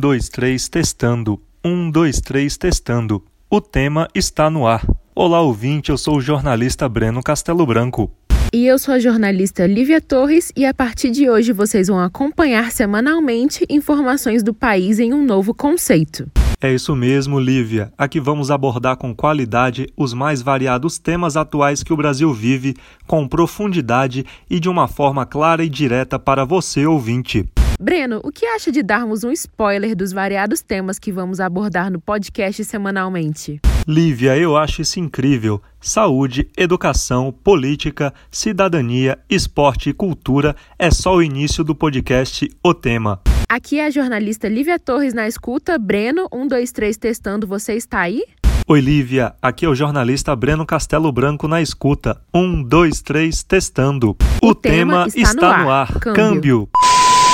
dois, três, testando. Um, dois, três, testando. O tema está no ar. Olá, ouvinte, eu sou o jornalista Breno Castelo Branco. E eu sou a jornalista Lívia Torres e a partir de hoje vocês vão acompanhar semanalmente informações do país em um novo conceito. É isso mesmo, Lívia. Aqui vamos abordar com qualidade os mais variados temas atuais que o Brasil vive, com profundidade e de uma forma clara e direta para você, ouvinte. Breno, o que acha de darmos um spoiler dos variados temas que vamos abordar no podcast semanalmente? Lívia, eu acho isso incrível. Saúde, educação, política, cidadania, esporte e cultura é só o início do podcast O Tema. Aqui é a jornalista Lívia Torres na escuta. Breno, 123 testando, você está aí? Oi, Lívia. Aqui é o jornalista Breno Castelo Branco na escuta. Um, dois, três, testando. O, o tema, tema, está, está no ar. No ar. Câmbio. Câmbio.